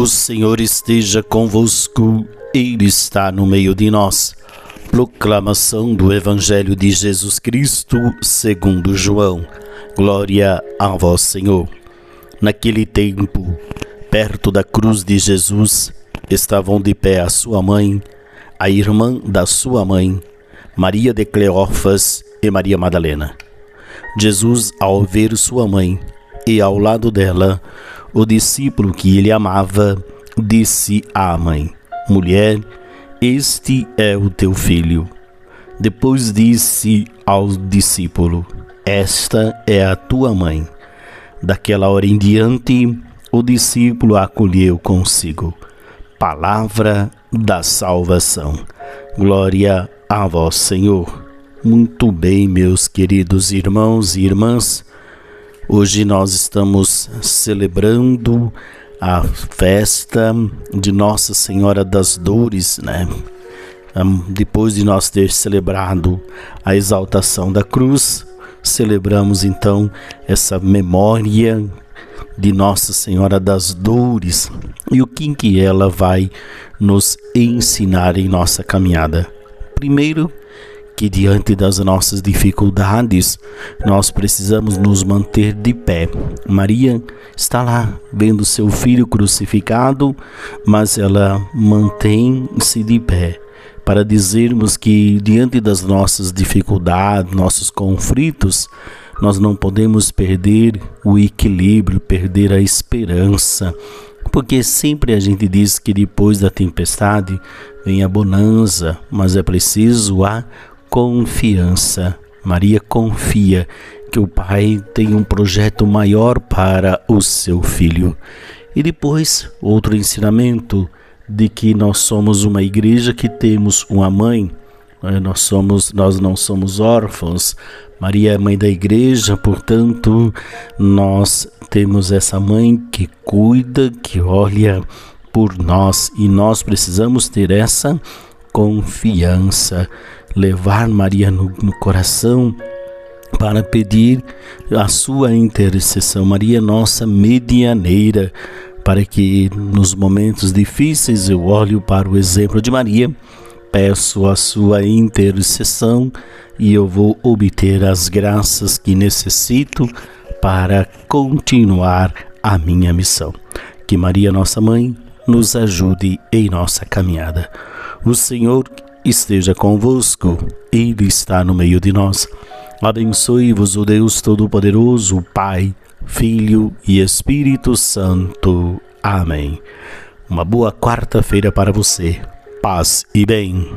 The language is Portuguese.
O Senhor esteja convosco, Ele está no meio de nós. Proclamação do Evangelho de Jesus Cristo, segundo João. Glória a vós, Senhor. Naquele tempo, perto da cruz de Jesus, estavam de pé a sua mãe, a irmã da sua mãe, Maria de Cleófas e Maria Madalena. Jesus, ao ver sua mãe e ao lado dela o discípulo que ele amava, disse à mãe: Mulher, este é o teu filho. Depois disse ao discípulo: Esta é a tua mãe. Daquela hora em diante, o discípulo a acolheu consigo. Palavra da salvação. Glória a vós, Senhor. Muito bem, meus queridos irmãos e irmãs. Hoje nós estamos celebrando a festa de Nossa Senhora das Dores, né? Depois de nós ter celebrado a exaltação da cruz, celebramos então essa memória de Nossa Senhora das Dores e o que, que ela vai nos ensinar em nossa caminhada. Primeiro, que diante das nossas dificuldades nós precisamos nos manter de pé. Maria está lá vendo seu filho crucificado, mas ela mantém-se de pé para dizermos que diante das nossas dificuldades, nossos conflitos, nós não podemos perder o equilíbrio, perder a esperança, porque sempre a gente diz que depois da tempestade vem a bonança, mas é preciso a confiança. Maria confia que o Pai tem um projeto maior para o seu filho. E depois, outro ensinamento de que nós somos uma igreja que temos uma mãe, né? nós somos, nós não somos órfãos. Maria é mãe da igreja, portanto, nós temos essa mãe que cuida, que olha por nós e nós precisamos ter essa confiança levar Maria no, no coração para pedir a sua intercessão. Maria, nossa medianeira, para que nos momentos difíceis eu olho para o exemplo de Maria, peço a sua intercessão e eu vou obter as graças que necessito para continuar a minha missão. Que Maria, nossa mãe, nos ajude em nossa caminhada. O Senhor esteja convosco, Ele está no meio de nós. Abençoe-vos o Deus Todo-Poderoso, Pai, Filho e Espírito Santo. Amém. Uma boa quarta-feira para você. Paz e bem.